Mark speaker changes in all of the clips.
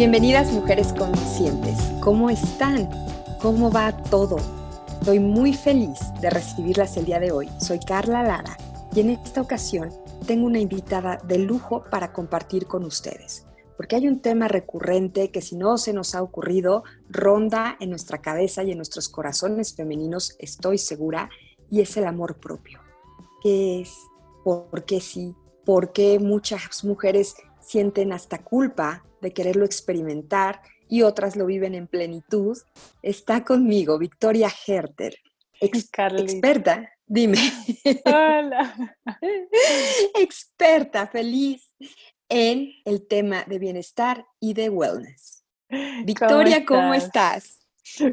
Speaker 1: Bienvenidas mujeres conscientes. ¿Cómo están? ¿Cómo va todo? Estoy muy feliz de recibirlas el día de hoy. Soy Carla Lara y en esta ocasión tengo una invitada de lujo para compartir con ustedes. Porque hay un tema recurrente que si no se nos ha ocurrido, ronda en nuestra cabeza y en nuestros corazones femeninos, estoy segura, y es el amor propio. ¿Qué es? ¿Por qué sí? ¿Por qué muchas mujeres sienten hasta culpa de quererlo experimentar y otras lo viven en plenitud, está conmigo Victoria Herter, experta, dime.
Speaker 2: Hola.
Speaker 1: experta, feliz en el tema de bienestar y de wellness. Victoria, ¿cómo estás?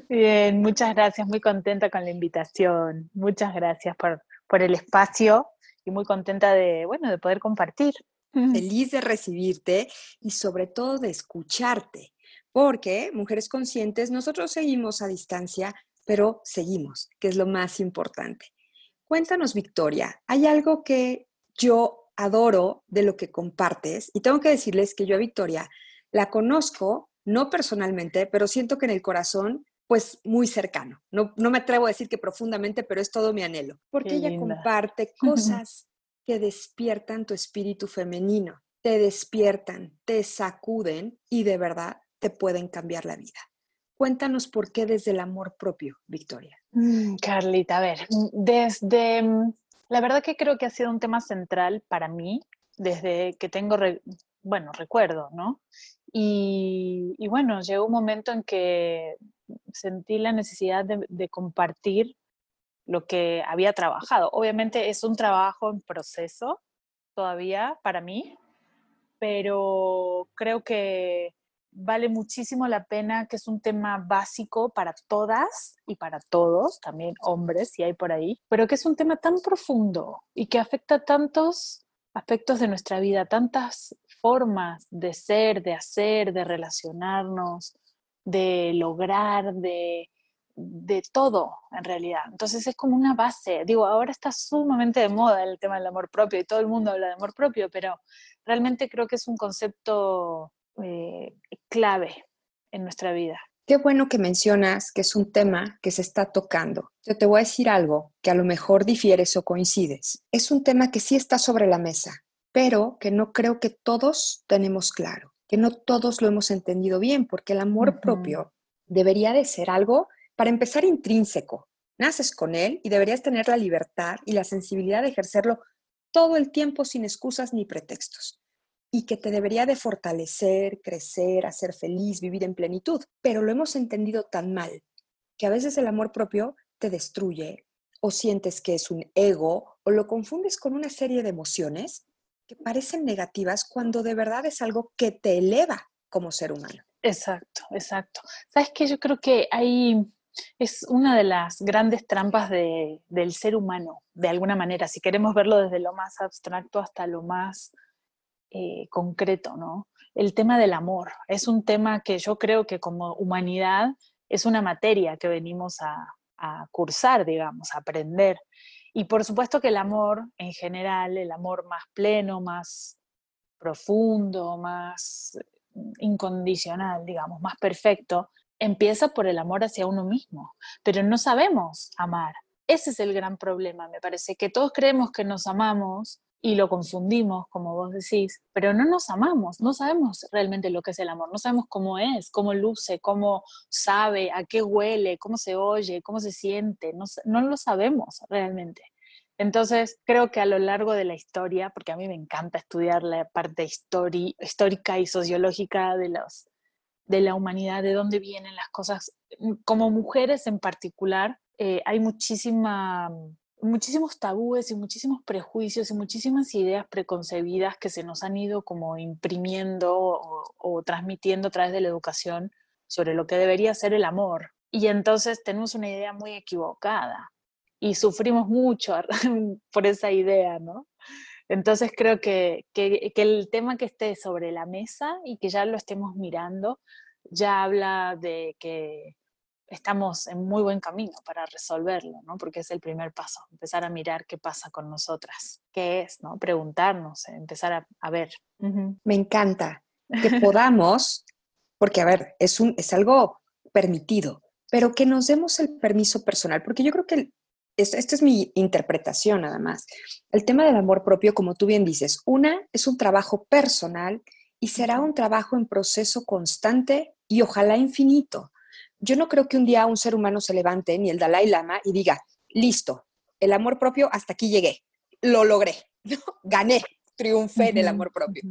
Speaker 2: Bien, muchas gracias, muy contenta con la invitación. Muchas gracias por, por el espacio y muy contenta de, bueno, de poder compartir
Speaker 1: feliz de recibirte y sobre todo de escucharte, porque mujeres conscientes, nosotros seguimos a distancia, pero seguimos, que es lo más importante. Cuéntanos, Victoria, hay algo que yo adoro de lo que compartes y tengo que decirles que yo a Victoria la conozco, no personalmente, pero siento que en el corazón pues muy cercano. No, no, me atrevo a decir que profundamente, pero es todo mi anhelo, porque ella comparte cosas que despiertan tu espíritu femenino, te despiertan, te sacuden y de verdad te pueden cambiar la vida. Cuéntanos por qué desde el amor propio, Victoria.
Speaker 2: Mm, Carlita, a ver, desde, la verdad que creo que ha sido un tema central para mí desde que tengo, bueno, recuerdo, ¿no? Y, bueno, llegó un momento en que sentí la necesidad de compartir lo que había trabajado. Obviamente es un trabajo en proceso todavía para mí, pero creo que vale muchísimo la pena, que es un tema básico para todas y para todos, también hombres si hay por ahí, pero que es un tema tan profundo y que afecta tantos aspectos de nuestra vida, tantas formas de ser, de hacer, de relacionarnos, de lograr, de de todo, en realidad. Entonces es como una base. Digo, ahora está sumamente de moda el tema del amor propio y todo el mundo habla de amor propio, pero realmente creo que es un concepto eh, clave en nuestra vida.
Speaker 1: Qué bueno que mencionas que es un tema que se está tocando. Yo te voy a decir algo que a lo mejor difieres o coincides. Es un tema que sí está sobre la mesa, pero que no creo que todos tenemos claro, que no todos lo hemos entendido bien, porque el amor propio debería de ser algo para empezar, intrínseco. Naces con él y deberías tener la libertad y la sensibilidad de ejercerlo todo el tiempo sin excusas ni pretextos. Y que te debería de fortalecer, crecer, hacer feliz, vivir en plenitud. Pero lo hemos entendido tan mal que a veces el amor propio te destruye o sientes que es un ego o lo confundes con una serie de emociones que parecen negativas cuando de verdad es algo que te eleva como ser humano.
Speaker 2: Exacto, exacto. Sabes que yo creo que hay es una de las grandes trampas del ser humano, de alguna manera, si queremos verlo desde lo más abstracto hasta lo más eh, concreto, ¿no? El tema del amor es un tema que yo creo que como humanidad es una materia que venimos a, a cursar, digamos, a aprender. Y por supuesto que el amor en general, el amor más pleno, más profundo, más incondicional, digamos, más perfecto, empieza por el amor hacia uno mismo, pero no sabemos amar. Ese es el gran problema, me parece, que todos creemos que nos amamos y lo confundimos, como vos decís, pero no nos amamos, no sabemos realmente lo que es el amor, no sabemos cómo es, cómo luce, cómo sabe, a qué huele, cómo se oye, cómo se siente, no, no lo sabemos realmente. Entonces, creo que a lo largo de la historia, porque a mí me encanta estudiar la parte histórica y sociológica de, los, de la humanidad, de dónde vienen las cosas, mm, como mujeres en particular, eh, hay muchísima, muchísimos tabúes y muchísimos prejuicios y muchísimas ideas preconcebidas que se nos han ido como imprimiendo o transmitiendo a través de la educación sobre lo que debería ser el amor. Y entonces tenemos una idea muy equivocada y sufrimos mucho por esa idea, ¿no? Entonces creo que, que, el tema que esté sobre la mesa y que ya lo estemos mirando, ya habla de que estamos en muy buen camino para resolverlo, ¿no? Porque es el primer paso, empezar a mirar qué pasa con nosotras, qué es, ¿no? Preguntarnos, empezar a, ver.
Speaker 1: Me encanta que podamos, porque a ver, es, un, es algo permitido, pero que nos demos el permiso personal, porque yo creo que esta es mi interpretación nada más. El tema del amor propio, como tú bien dices, una es un trabajo personal y será un trabajo en proceso constante y ojalá infinito. Yo no creo que un día un ser humano se levante, ni el Dalai Lama, y diga, listo, el amor propio, hasta aquí llegué, lo logré, gané, triunfé en el amor propio.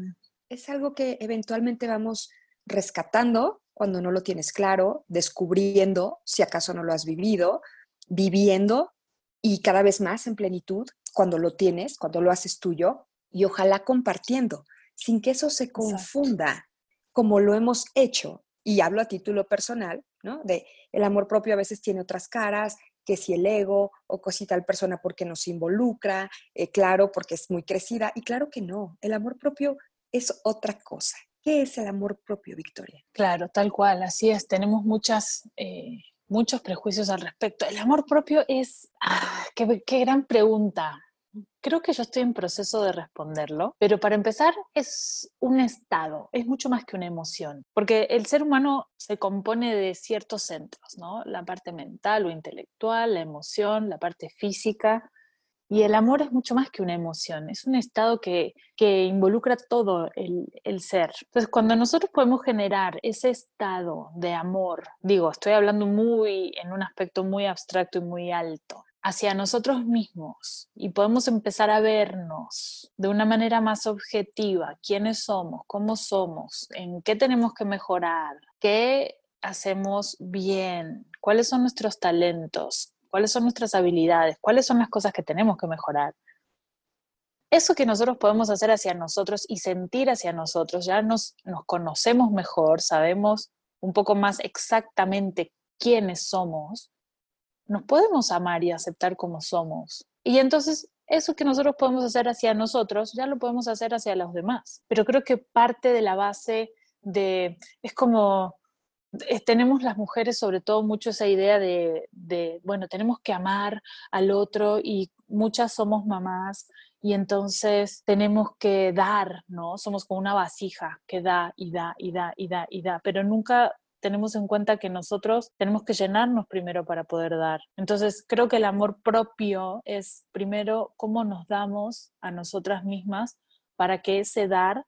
Speaker 1: Es algo que eventualmente vamos rescatando cuando no lo tienes claro, descubriendo si acaso no lo has vivido, viviendo y cada vez más en plenitud cuando lo tienes, cuando lo haces tuyo y ojalá compartiendo, sin que eso se confunda como lo hemos hecho. Y hablo a título personal, ¿no? De el amor propio a veces tiene otras caras, que si el ego o cosita tal persona porque nos involucra, eh, claro, porque es muy crecida, y claro que no, el amor propio es otra cosa. ¿Qué es el amor propio, Victoria?
Speaker 2: Claro, tal cual, así es. Tenemos muchas eh, muchos prejuicios al respecto. El amor propio es, ah, qué, qué gran pregunta. Creo que yo estoy en proceso de responderlo, pero para empezar es un estado, es mucho más que una emoción, porque el ser humano se compone de ciertos centros, ¿no? La parte mental o intelectual, la emoción, la parte física, y el amor es mucho más que una emoción, es un estado que, que involucra todo el, el, ser. Entonces, cuando nosotros podemos generar ese estado de amor, digo, estoy hablando muy en un aspecto muy abstracto y muy alto, hacia nosotros mismos y podemos empezar a vernos de una manera más objetiva, quiénes somos, cómo somos, en qué tenemos que mejorar, qué hacemos bien, cuáles son nuestros talentos, cuáles son nuestras habilidades, cuáles son las cosas que tenemos que mejorar. Eso que nosotros podemos hacer hacia nosotros y sentir hacia nosotros, ya nos, nos conocemos mejor, sabemos un poco más exactamente quiénes somos, nos podemos amar y aceptar como somos. Y entonces eso que nosotros podemos hacer hacia nosotros, ya lo podemos hacer hacia los demás. Pero creo que parte de la base de, es como eh, tenemos las mujeres sobre todo mucho esa idea de, bueno, tenemos que amar al otro y muchas somos mamás y entonces tenemos que dar, ¿no? Somos como una vasija que da y da y da y da y da, pero nunca tenemos en cuenta que nosotros tenemos que llenarnos primero para poder dar. Entonces, creo que el amor propio es primero cómo nos damos a nosotras mismas para que ese dar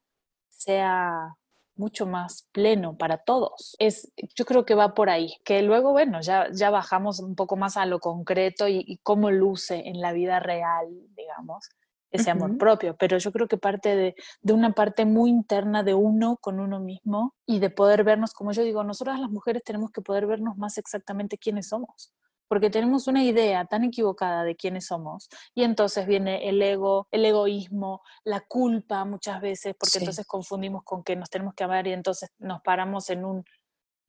Speaker 2: sea mucho más pleno para todos. Es, yo creo que va por ahí, que luego, bueno, ya, ya bajamos un poco más a lo concreto y, cómo luce en la vida real, digamos, ese amor propio, pero yo creo que parte de, de, una parte muy interna de uno con uno mismo y de poder vernos, como yo digo, nosotras las mujeres tenemos que poder vernos más exactamente quiénes somos porque tenemos una idea tan equivocada de quiénes somos. Y entonces viene el ego, el egoísmo, la culpa muchas veces, porque entonces confundimos con que nos tenemos que amar y entonces nos paramos en un,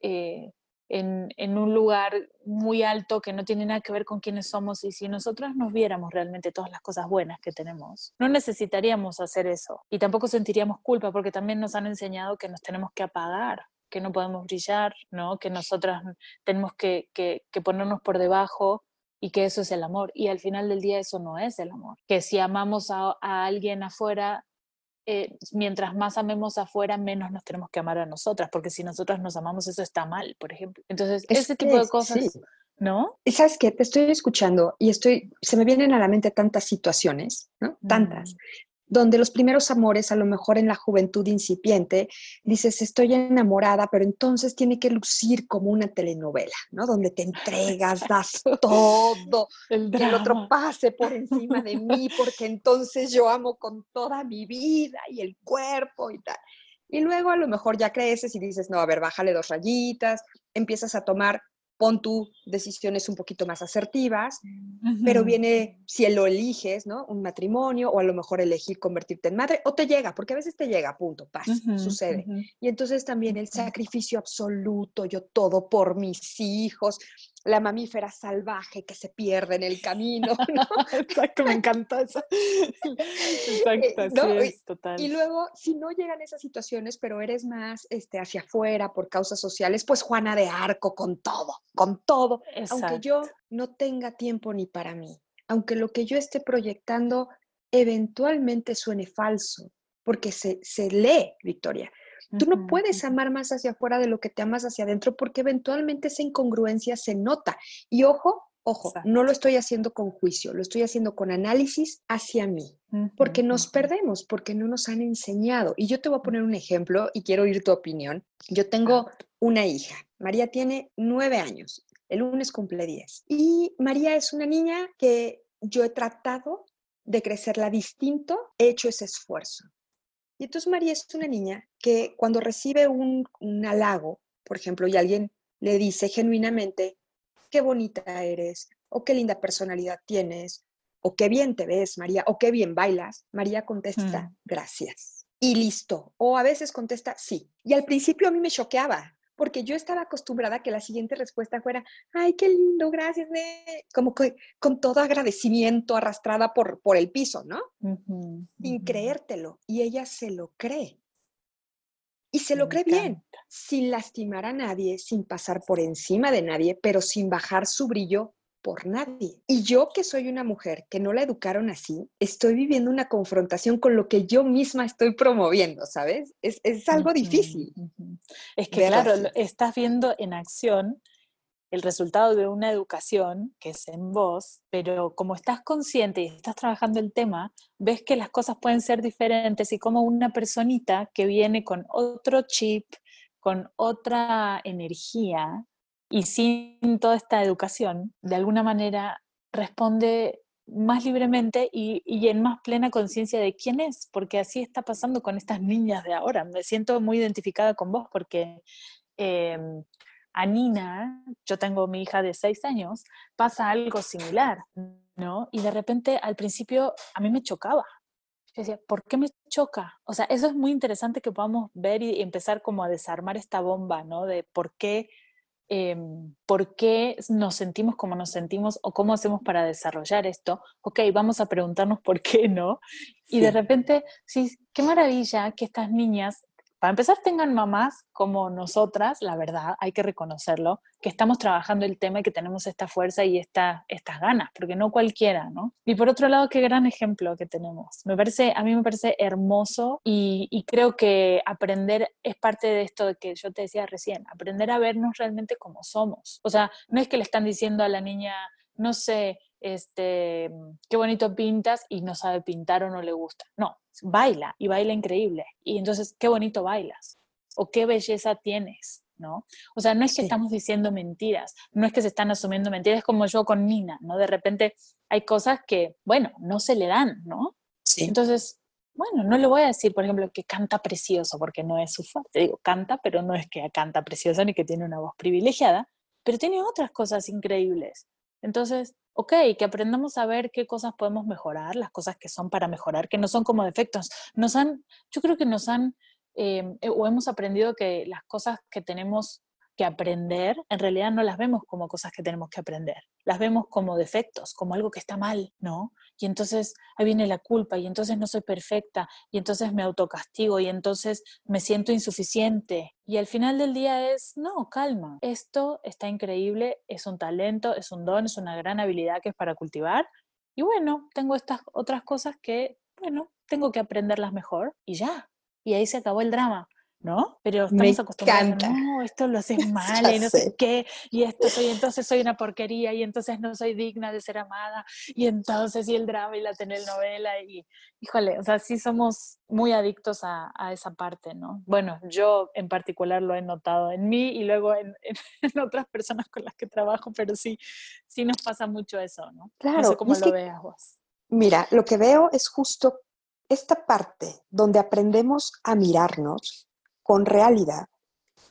Speaker 2: eh, en, en, un lugar muy alto que no tiene nada que ver con quiénes somos. Y si nosotros nos viéramos realmente todas las cosas buenas que tenemos, no necesitaríamos hacer eso. Y tampoco sentiríamos culpa, porque también nos han enseñado que nos tenemos que apagar que no podemos brillar, ¿no? que nosotras tenemos que, que, ponernos por debajo y que eso es el amor. Y al final del día eso no es el amor. Que si amamos a, a alguien afuera, eh, mientras más amemos afuera, menos nos tenemos que amar a nosotras, porque si nosotras nos amamos, eso está mal, por ejemplo. Entonces, ese tipo de cosas, ¿no?
Speaker 1: Y sabes que te estoy escuchando y estoy, se me vienen a la mente tantas situaciones, ¿no? Tantas. Donde los primeros amores, a lo mejor en la juventud incipiente, dices, estoy enamorada, pero entonces tiene que lucir como una telenovela, ¿no? Donde te entregas, das todo, el que el otro pase por encima de mí, porque entonces yo amo con toda mi vida y el cuerpo y tal. Y luego a lo mejor ya creces y dices, no, a ver, bájale dos rayitas, empiezas a tomar pon tú decisiones un poquito más asertivas, pero viene, si lo eliges, ¿no? Un matrimonio o a lo mejor elegir convertirte en madre, o te llega, porque a veces te llega, punto, pasa, sucede. Y entonces también el sacrificio absoluto, yo todo por mis hijos, la mamífera salvaje que se pierde en el camino. ¿no?
Speaker 2: Exacto, me encanta eso. Exacto,
Speaker 1: eh, es, total. Y luego, si no llegan esas situaciones, pero eres más este, hacia afuera por causas sociales, pues Juana de Arco con todo, con todo. Aunque yo no tenga tiempo ni para mí, aunque lo que yo esté proyectando eventualmente suene falso, porque se, se lee, Victoria. Tú no puedes amar más hacia afuera de lo que te amas hacia adentro porque eventualmente esa incongruencia se nota. Y ojo, ojo, no lo estoy haciendo con juicio, lo estoy haciendo con análisis hacia mí, porque nos perdemos, porque no nos han enseñado. Y yo te voy a poner un ejemplo y quiero oír tu opinión. Yo tengo una hija, María tiene nueve años, el lunes cumple diez. Y María es una niña que yo he tratado de crecerla distinto, he hecho ese esfuerzo. Y entonces María es una niña que cuando recibe un, halago, por ejemplo, y alguien le dice genuinamente, qué bonita eres, o qué linda personalidad tienes, o qué bien te ves, María, o qué bien bailas, María contesta, mm. gracias. Y listo. O a veces contesta, sí. Y al principio a mí me choqueaba, porque yo estaba acostumbrada a que la siguiente respuesta fuera, ay, qué lindo, gracias, como que con todo agradecimiento arrastrada por, por el piso, ¿no? Sin creértelo. Y ella se lo cree. Y se lo cree bien, sin lastimar a nadie, sin pasar por encima de nadie, pero sin bajar su brillo por nadie. Y yo que soy una mujer que no la educaron así, estoy viviendo una confrontación con lo que yo misma estoy promoviendo, ¿sabes? Es, algo difícil.
Speaker 2: Es que, claro, estás viendo en acción el resultado de una educación que es en vos, pero como estás consciente y estás trabajando el tema, ves que las cosas pueden ser diferentes y como una personita que viene con otro chip, con otra energía, y sin toda esta educación, de alguna manera responde más libremente y, en más plena conciencia de quién es, porque así está pasando con estas niñas de ahora. Me siento muy identificada con vos porque em, a Nina, yo tengo mi hija de seis años, pasa algo similar, ¿no? Y de repente al principio a mí me chocaba. Yo decía, ¿por qué me choca? O sea, eso es muy interesante que podamos ver y empezar como a desarmar esta bomba, ¿no? De por qué Em, por qué nos sentimos como nos sentimos o cómo hacemos para desarrollar esto. Ok, vamos a preguntarnos por qué no. Y de repente, sí, qué maravilla que estas niñas para empezar, tengan mamás como nosotras, la verdad, hay que reconocerlo, que estamos trabajando el tema y que tenemos esta fuerza y esta, estas ganas, porque no cualquiera, ¿no? Y por otro lado, qué gran ejemplo que tenemos. Me parece, a mí me parece hermoso y, creo que aprender es parte de esto que yo te decía recién, aprender a vernos realmente como somos. O sea, no es que le están diciendo a la niña, no sé, este, qué bonito pintas y no sabe pintar o no le gusta. No, baila y baila increíble. Y entonces, qué bonito bailas o qué belleza tienes, ¿no? O sea, no es que estamos diciendo mentiras, no es que se están asumiendo mentiras, como yo con Nina, ¿no? De repente hay cosas que, bueno, no se le dan, ¿no? Sí. Entonces, bueno, no le voy a decir, por ejemplo, que canta precioso, porque no es su fuerte. Digo, canta, pero no es que canta precioso ni que tiene una voz privilegiada, pero tiene otras cosas increíbles. Entonces, ok, que aprendamos a ver qué cosas podemos mejorar, las cosas que son para mejorar, que no son como defectos. Nos han, yo creo que nos han, em, eh, o hemos aprendido que las cosas que tenemos que aprender, en realidad no las vemos como cosas que tenemos que aprender, las vemos como defectos, como algo que está mal, ¿no? Y entonces ahí viene la culpa, y entonces no soy perfecta, y entonces me autocastigo, y entonces me siento insuficiente. Y al final del día es, no, calma, esto está increíble, es un talento, es un don, es una gran habilidad que es para cultivar. Y bueno, tengo estas otras cosas que, bueno, tengo que aprenderlas mejor y ya. Y ahí se acabó el drama ¿no? Pero estamos acostumbrados a, no, esto lo haces mal y no sé. qué, y esto soy, entonces soy una porquería, y entonces no soy digna de ser amada, y entonces, y el drama y la telenovela, y híjole, o sea, sí somos muy adictos a, esa parte, ¿no? Bueno, yo en particular lo he notado en mí y luego en, otras personas con las que trabajo, pero sí, sí nos pasa mucho eso, ¿no?
Speaker 1: Claro.
Speaker 2: No sé cómo lo veas vos.
Speaker 1: Mira, lo que veo es justo esta parte donde aprendemos a mirarnos con realidad,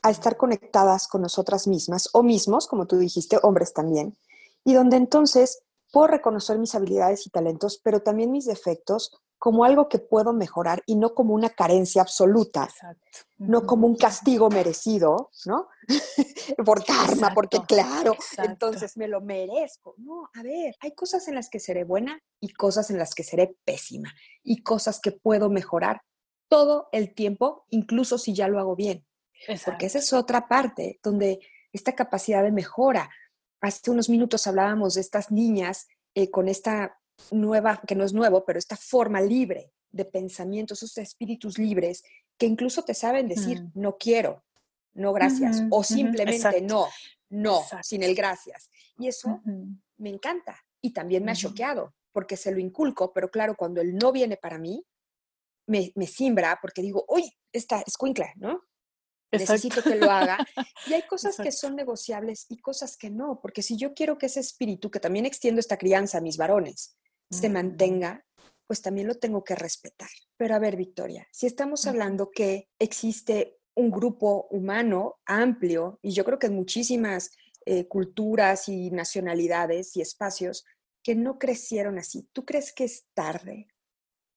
Speaker 1: a estar conectadas con nosotras mismas o mismos, como tú dijiste, hombres también, y donde entonces puedo reconocer mis habilidades y talentos, pero también mis defectos como algo que puedo mejorar y no como una carencia absoluta, no como un castigo merecido, ¿no? Por karma, porque claro, entonces me lo merezco. No, a ver, hay cosas en las que seré buena y cosas en las que seré pésima y cosas que puedo mejorar todo el tiempo, incluso si ya lo hago bien. Porque esa es otra parte donde esta capacidad de mejora. Hace unos minutos hablábamos de estas niñas eh, con esta nueva, que no es nuevo, pero esta forma libre de pensamientos, esos espíritus libres que incluso te saben decir, mm. no quiero, no gracias, o simplemente no, no, sin el gracias. Y eso me encanta y también me ha choqueado porque se lo inculco, pero claro, cuando el no viene para mí, me, me simbra porque digo, uy, esta escuincla, ¿no? Necesito que lo haga. Y hay cosas que son negociables y cosas que no, porque si yo quiero que ese espíritu, que también extiendo esta crianza a mis varones, se mantenga, pues también lo tengo que respetar. Pero a ver, Victoria, si estamos hablando que existe un grupo humano amplio, y yo creo que en muchísimas eh, culturas y nacionalidades y espacios que no crecieron así, ¿tú crees que es tarde?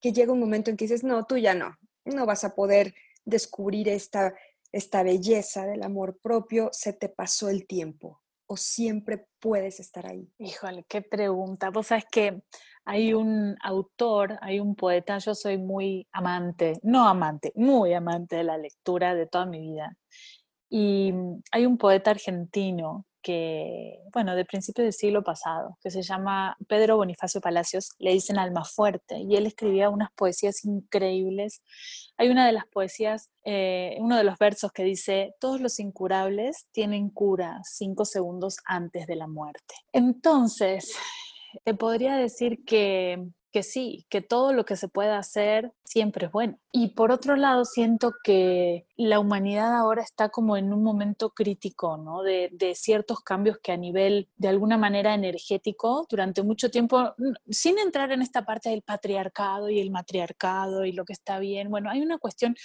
Speaker 1: Que llega un momento en que dices, no, tú ya no, no vas a poder descubrir esta, esta belleza del amor propio, se te pasó el tiempo o siempre puedes estar ahí?
Speaker 2: Híjole, qué pregunta. Vos sabes que hay un autor, hay un poeta, yo soy muy amante, no amante, muy amante de la lectura de toda mi vida. Y hay un poeta argentino que, bueno, de principios del siglo pasado, que se llama Pedro Bonifacio Palacios, le dicen Alma Fuerte, y él escribía unas poesías increíbles. Hay una de las poesías, eh, uno de los versos que dice, todos los incurables tienen cura cinco segundos antes de la muerte. Entonces, te podría decir que, que sí, que todo lo que se pueda hacer siempre es bueno. Y por otro lado, siento que la humanidad ahora está como en un momento crítico, ¿no? De, de, ciertos cambios que a nivel, de alguna manera, energético, durante mucho tiempo, sin entrar en esta parte del patriarcado y el matriarcado y lo que está bien, bueno, hay una cuestión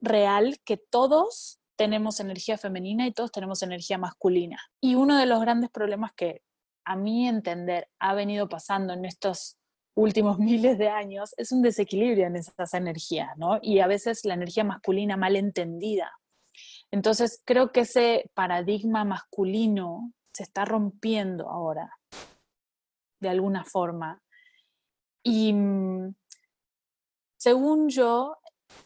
Speaker 2: real que todos tenemos energía femenina y todos tenemos energía masculina. Y uno de los grandes problemas que a mi entender, ha venido pasando en estos últimos miles de años es un desequilibrio en esas energías, ¿no? Y a veces la energía masculina mal entendida. Entonces, creo que ese paradigma masculino se está rompiendo ahora, de alguna forma. Y mm, según yo,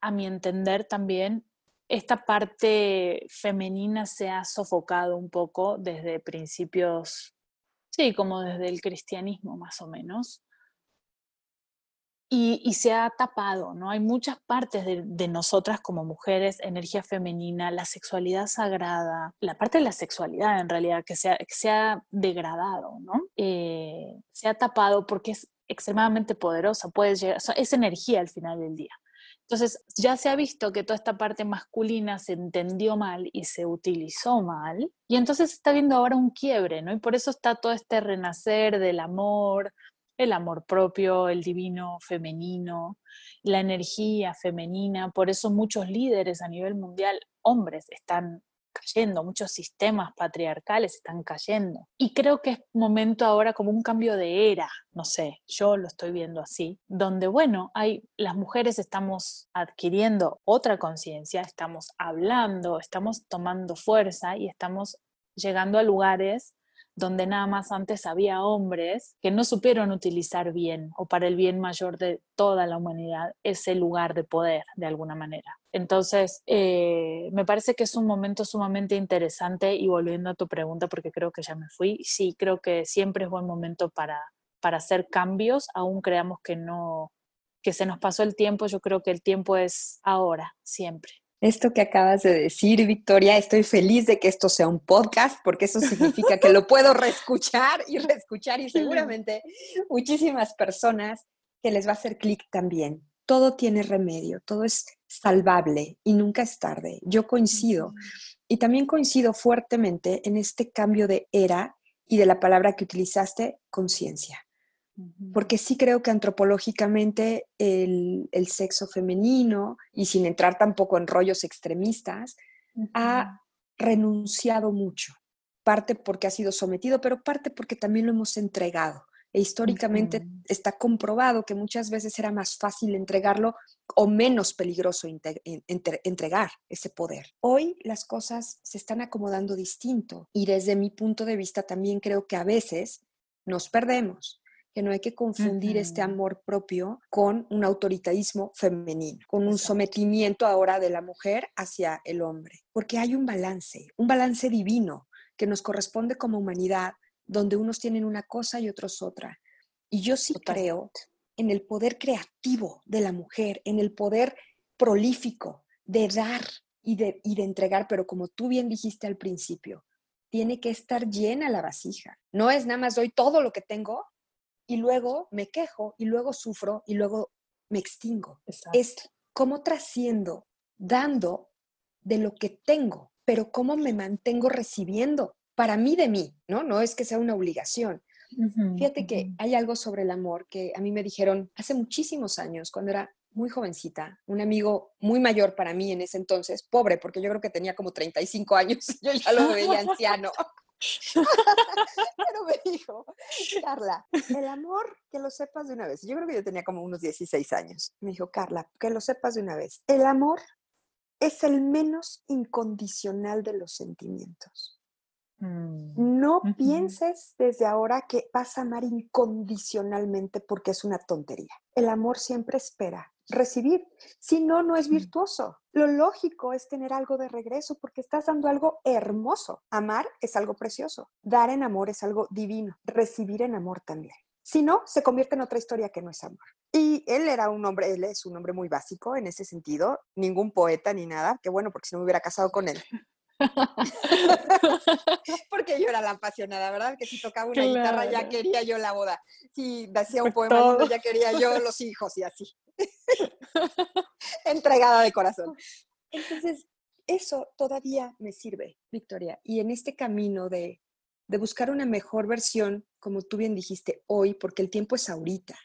Speaker 2: a mi entender también, esta parte femenina se ha sofocado un poco desde principios Sí, como desde el cristianismo más o menos. Y, se ha tapado, ¿no? Hay muchas partes de, nosotras como mujeres, energía femenina, la sexualidad sagrada, la parte de la sexualidad en realidad que se ha, se ha degradado, ¿no? Eh, se ha tapado porque es extremadamente poderosa, puede llegar, es energía al final del día. Entonces, ya se ha visto que toda esta parte masculina se entendió mal y se utilizó mal, y entonces está viendo ahora un quiebre, ¿no? Y por eso está todo este renacer del amor, el amor propio, el divino femenino, la energía femenina, por eso muchos líderes a nivel mundial, hombres, están cayendo, muchos sistemas patriarcales están cayendo. Y creo que es momento ahora como un cambio de era, no sé, yo lo estoy viendo así, donde bueno, hay las mujeres estamos adquiriendo otra conciencia, estamos hablando, estamos tomando fuerza y estamos llegando a lugares donde nada más antes había hombres que no supieron utilizar bien o para el bien mayor de toda la humanidad ese lugar de poder de alguna manera. Entonces, eh, me parece que es un momento sumamente interesante y volviendo a tu pregunta, porque creo que ya me fui, sí, creo que siempre es buen momento para, para hacer cambios, aún creamos que no, que se nos pasó el tiempo, yo creo que el tiempo es ahora, siempre.
Speaker 1: Esto que acabas de decir, Victoria, estoy feliz de que esto sea un podcast porque eso significa que lo puedo reescuchar y reescuchar y seguramente muchísimas personas que les va a hacer clic también. Todo tiene remedio, todo es salvable y nunca es tarde. Yo coincido. Y también coincido fuertemente en este cambio de era y de la palabra que utilizaste, conciencia. Porque sí creo que antropológicamente el, sexo femenino, y sin entrar tampoco en rollos extremistas, ha renunciado mucho. Parte porque ha sido sometido, pero parte porque también lo hemos entregado. E históricamente está comprobado que muchas veces era más fácil entregarlo o menos peligroso entregar ese poder. Hoy las cosas se están acomodando distinto y desde mi punto de vista también creo que a veces nos perdemos que no hay que confundir este amor propio con un autoritarismo femenino, con un sometimiento ahora de la mujer hacia el hombre, porque hay un balance, un balance divino que nos corresponde como humanidad, donde unos tienen una cosa y otros otra. Y yo sí creo en el poder creativo de la mujer, en el poder prolífico de dar y de, y de entregar, pero como tú bien dijiste al principio, tiene que estar llena la vasija. No es nada más doy todo lo que tengo y luego me quejo y luego sufro y luego me extingo. Es cómo trasciendo, dando de lo que tengo, pero cómo me mantengo recibiendo para mí de mí, ¿no? No es que sea una obligación. Fíjate que hay algo sobre el amor que a mí me dijeron hace muchísimos años, cuando era muy jovencita, un amigo muy mayor para mí en ese entonces, pobre, porque yo creo que tenía como 35 años, yo ya lo veía anciano. Pero me dijo, Carla, el amor, que lo sepas de una vez. Yo creo que yo tenía como unos 16 años. Me dijo, Carla, que lo sepas de una vez. El amor es el menos incondicional de los sentimientos. Mm, no pienses desde ahora que vas a amar incondicionalmente porque es una tontería. El amor siempre espera recibir. Si no, no es virtuoso. Lo lógico es tener algo de regreso porque estás dando algo hermoso. Amar es algo precioso. Dar en amor es algo divino. Recibir en amor también. Si no, se convierte en otra historia que no es amor. Y él era un hombre, él es un hombre muy básico en ese sentido, ningún poeta ni nada, que bueno, porque si no me hubiera casado con él. Porque yo era la apasionada, ¿verdad? Que si tocaba una guitarra ya quería yo la boda. Si hacía un pues poema ya quería yo los hijos y así. Entregada de corazón. Entonces, eso todavía me sirve, Victoria. Y en este camino de, de buscar una mejor versión, como tú bien dijiste, hoy, porque el tiempo es ahorita,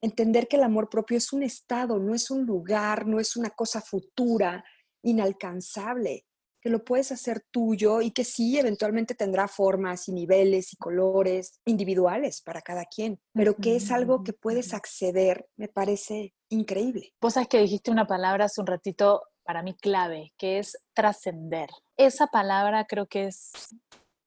Speaker 1: Entender que el amor propio es un estado, no es un lugar, no es una cosa futura, inalcanzable que lo puedes hacer tuyo y que sí, eventualmente tendrá formas y niveles y colores individuales para cada quien, pero que es algo que puedes acceder, me parece increíble.
Speaker 2: Vos sabes que dijiste una palabra hace un ratito para mí clave, que es trascender. Esa palabra creo que es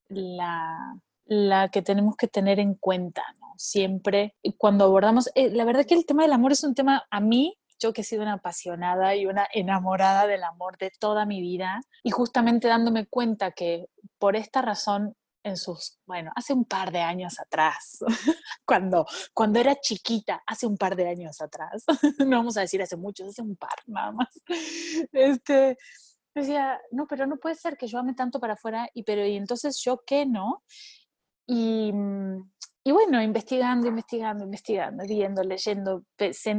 Speaker 2: la, la que tenemos que tener en cuenta, ¿no? Siempre, cuando abordamos, eh, la verdad que el tema del amor es un tema a mí yo que he sido una apasionada y una enamorada del amor de toda mi vida y justamente dándome cuenta que por esta razón en sus, bueno, hace un par de años atrás, cuando, cuando era chiquita, hace un par de años atrás, no vamos a decir hace muchos, hace un par nada más, este, decía, no, pero no puede ser que yo ame tanto para afuera, y pero, y entonces yo qué, ¿no? Y, mm, y bueno, investigando, investigando, investigando, viendo, leyendo,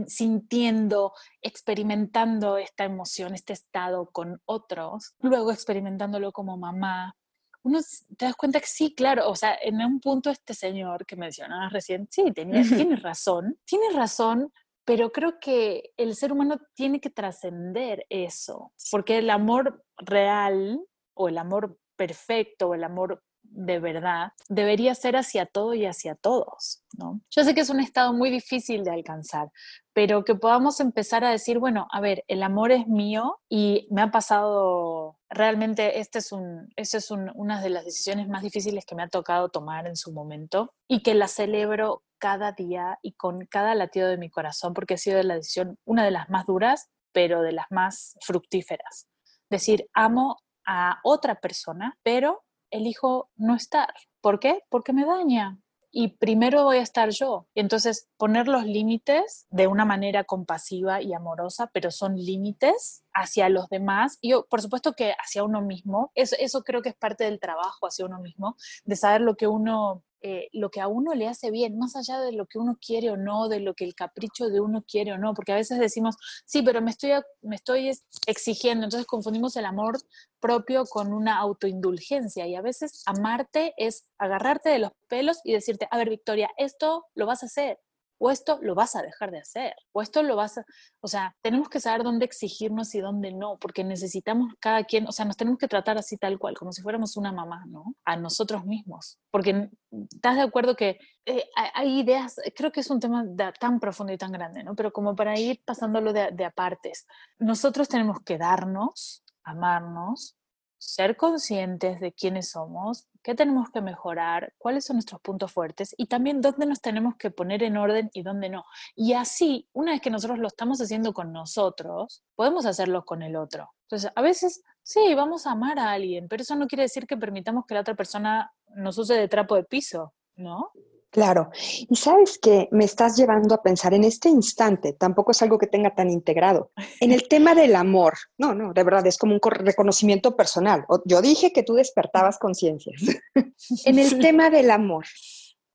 Speaker 2: sintiendo, experimentando esta emoción, este estado con otros, luego experimentándolo como mamá, uno te das cuenta que sí, claro, o sea, en un punto este señor que mencionabas recién, sí, tenía, tiene razón, tiene razón, pero creo que el ser humano tiene que trascender eso, porque el amor real o el amor perfecto o el amor de verdad debería ser hacia todo y hacia todos, ¿no? Yo sé que es un estado muy difícil de alcanzar, pero que podamos empezar a decir, bueno, a ver, el amor es mío y me ha pasado, realmente esta es, un, este es una de las decisiones más difíciles que me ha tocado tomar en su momento y que la celebro cada día y con cada latido de mi corazón porque ha sido la decisión, una de las más duras, pero de las más fructíferas. Decir, amo a otra persona, pero elijo no estar. ¿Por qué? Porque me daña. y primero voy a estar yo. Y entonces poner los límites de una manera compasiva y amorosa, pero son límites hacia los demás y por supuesto que hacia uno mismo. Eso, eso creo que es parte del trabajo hacia uno mismo, de saber lo que uno eh, lo que a uno le hace bien, más allá de lo que uno quiere o no, de lo que el capricho de uno quiere o no, porque a veces decimos, sí, pero me estoy, me estoy exigiendo, entonces confundimos el amor propio con una autoindulgencia y a veces amarte es agarrarte de los pelos y decirte, a ver, Victoria, esto lo vas a hacer, o esto lo vas a dejar de hacer, o esto lo vas a, o sea, tenemos que saber dónde exigirnos y dónde no, porque necesitamos cada quien, o sea, nos tenemos que tratar así tal cual, como si fuéramos una mamá, ¿no? A nosotros mismos, porque estás de acuerdo que eh, hay ideas, creo que es un tema tan profundo y tan grande, ¿no? Pero como para ir pasándolo de, de apartes, nosotros tenemos que darnos, amarnos, ser conscientes de quiénes somos, qué tenemos que mejorar, cuáles son nuestros puntos fuertes y también dónde nos tenemos que poner en orden y dónde no. Y así, una vez que nosotros lo estamos haciendo con nosotros, podemos hacerlo con el otro. Entonces, a veces, sí, vamos a amar a alguien, pero eso no quiere decir que permitamos que la otra persona nos use de trapo de piso, ¿no?
Speaker 1: Claro. Y sabes que me estás llevando a pensar en este instante, tampoco es algo que tenga tan integrado, en el tema del amor. No, no, de verdad, es como un reconocimiento personal. Yo dije que tú despertabas conciencias. en el tema del amor,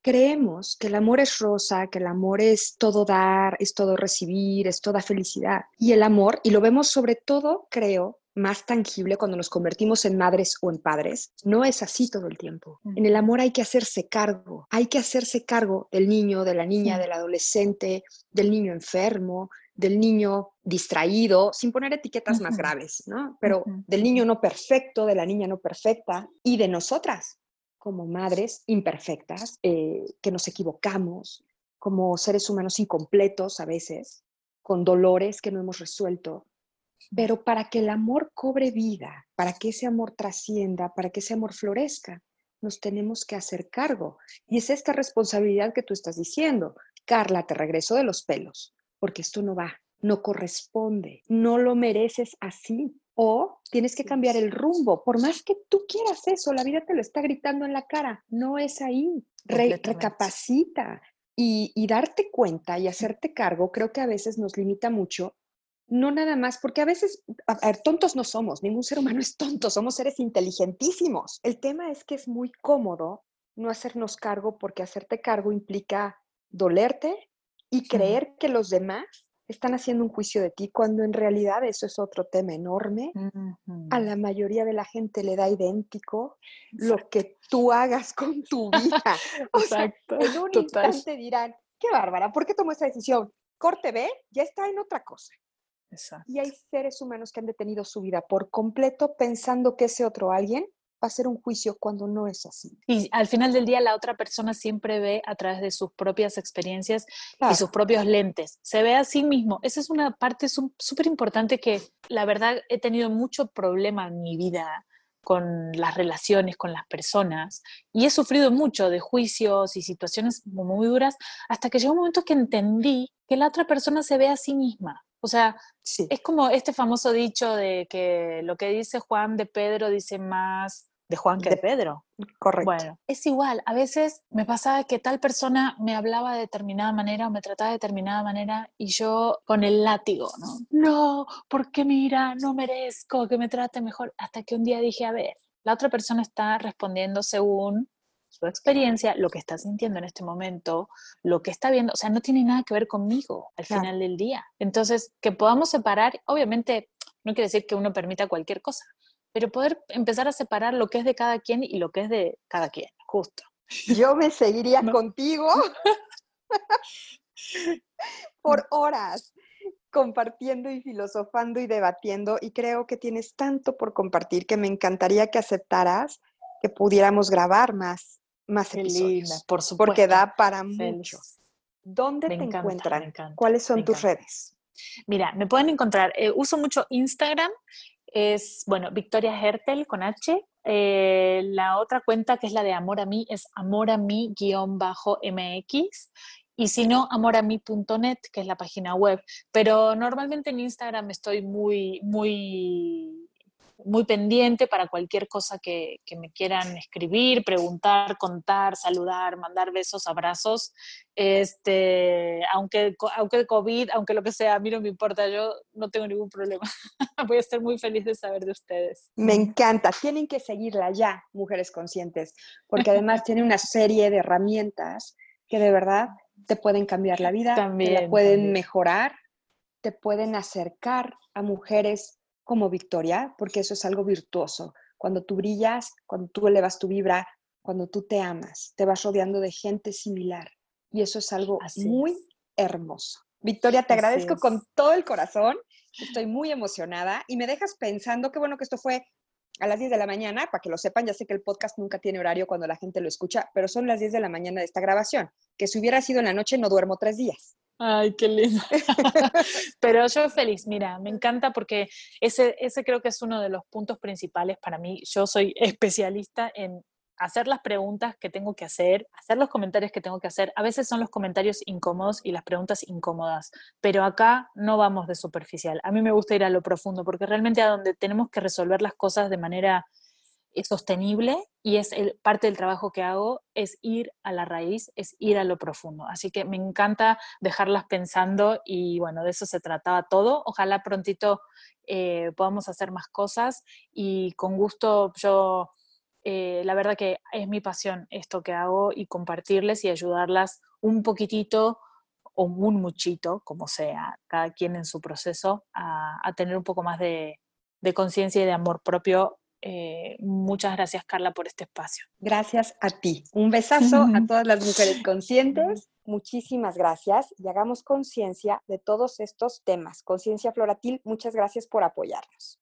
Speaker 1: creemos que el amor es rosa, que el amor es todo dar, es todo recibir, es toda felicidad. Y el amor, y lo vemos sobre todo, creo, más tangible cuando nos convertimos en madres o en padres, no es así todo el tiempo. En el amor hay que hacerse cargo, hay que hacerse cargo del niño, de la niña, del adolescente, del niño enfermo, del niño distraído, sin poner etiquetas más graves, ¿no? Pero del niño no perfecto, de la niña no perfecta y de nosotras como madres imperfectas, eh, que nos equivocamos, como seres humanos incompletos a veces, con dolores que no hemos resuelto, pero para que el amor cobre vida, para que ese amor trascienda, para que ese amor florezca, nos tenemos que hacer cargo. Y es esta responsabilidad que tú estás diciendo. Carla, te regreso de los pelos, porque esto no va, no corresponde, no lo mereces así. O tienes que cambiar el rumbo. Por más que tú quieras eso, la vida te lo está gritando en la cara. No es ahí. recapacita. Y, y darte cuenta y hacerte cargo, creo que a veces nos limita mucho no nada más, porque a veces, a ver, tontos no somos, ningún ser humano es tonto, somos seres inteligentísimos. El tema es que es muy cómodo no hacernos cargo porque hacerte cargo implica dolerte y creer que los demás están haciendo un juicio de ti, cuando en realidad eso es otro tema enorme. A la mayoría de la gente le da idéntico lo que tú hagas con tu vida. o Exacto. en un instante dirán, qué bárbara, ¿por qué tomó esa decisión? Corte B, ya está en otra cosa. Y hay seres humanos que han detenido su vida por completo pensando que ese otro alguien va a ser un juicio cuando no es así.
Speaker 2: Y al final del día la otra persona siempre ve a través de sus propias experiencias y sus propios lentes. Se ve a sí mismo. Esa es una parte súper importante que la verdad he tenido mucho problema en mi vida con las relaciones con las personas y he sufrido mucho de juicios y situaciones muy duras hasta que llegó un momento que entendí que la otra persona se ve a sí misma o sea, es como este famoso dicho de que lo que dice Juan de Pedro dice más de Juan que de, Pedro.
Speaker 1: Correcto.
Speaker 2: Bueno, es igual. A veces me pasaba que tal persona me hablaba de determinada manera o me trataba de determinada manera y yo con el látigo, ¿no? No, porque mira, no merezco que me trate mejor. Hasta que un día dije, a ver, la otra persona está respondiendo según su experiencia, lo que está sintiendo en este momento, lo que está viendo, o sea, no tiene nada que ver conmigo al final del día. Entonces, que podamos separar, obviamente, no quiere decir que uno permita cualquier cosa, pero poder empezar a separar lo que es de cada quien y lo que es de cada quien, justo.
Speaker 1: Yo me seguiría contigo por horas compartiendo y filosofando y debatiendo y creo que tienes tanto por compartir que me encantaría que aceptaras que pudiéramos grabar más, más episodios. por supuesto. Porque da para mucho. ¿Dónde te encuentran? ¿Cuáles son tus redes?
Speaker 2: Mira, me pueden encontrar, eh, uso mucho Instagram, es, bueno, Victoria Hertel con H. Eh, la otra cuenta, que es la de Amor a mí, es Amor a mí-mx. Y si no, amorami.net, que es la página web. Pero normalmente en Instagram estoy muy, muy muy pendiente para cualquier cosa que, que, me quieran escribir, preguntar, contar, saludar, mandar besos, abrazos. Este, aunque, aunque COVID, aunque lo que sea, a mí no me importa, yo no tengo ningún problema. Voy a estar muy feliz de saber de ustedes.
Speaker 1: Me encanta. Tienen que seguirla ya, mujeres conscientes, porque además tiene una serie de herramientas que de verdad te pueden cambiar la vida,
Speaker 2: también,
Speaker 1: te pueden mejorar, te pueden acercar a mujeres como Victoria, porque eso es algo virtuoso. Cuando tú brillas, cuando tú elevas tu vibra, cuando tú te amas, te vas rodeando de gente similar. Y eso es algo muy hermoso. Victoria, te agradezco con todo el corazón. Estoy muy emocionada y me dejas pensando, qué bueno que esto fue a las 10 de la mañana, para que lo sepan, ya sé que el podcast nunca tiene horario cuando la gente lo escucha, pero son las 10 de la mañana de esta grabación, que si hubiera sido en la noche no duermo tres días.
Speaker 2: Ay, qué lindo. pero yo feliz, mira, me encanta porque ese, ese creo que es uno de los puntos principales para mí. Yo soy especialista en hacer las preguntas que tengo que hacer, hacer los comentarios que tengo que hacer. A veces son los comentarios incómodos y las preguntas incómodas, pero acá no vamos de superficial. A mí me gusta ir a lo profundo porque realmente a donde tenemos que resolver las cosas de manera eh, sostenible y es el, parte del trabajo que hago es ir a la raíz, es ir a lo profundo. Así que me encanta dejarlas pensando y bueno, de eso se trataba todo. Ojalá prontito eh, podamos hacer más cosas y con gusto yo eh, la verdad que es mi pasión esto que hago y compartirles y ayudarlas un poquitito o un muchito, como sea, cada quien en su proceso, a, tener un poco más de, conciencia y de amor propio. Eh, muchas gracias, Carla, por este espacio.
Speaker 1: Gracias a ti. Un besazo a todas las mujeres conscientes. Muchísimas gracias y hagamos conciencia de todos estos temas. Conciencia Floratil, muchas gracias por apoyarnos.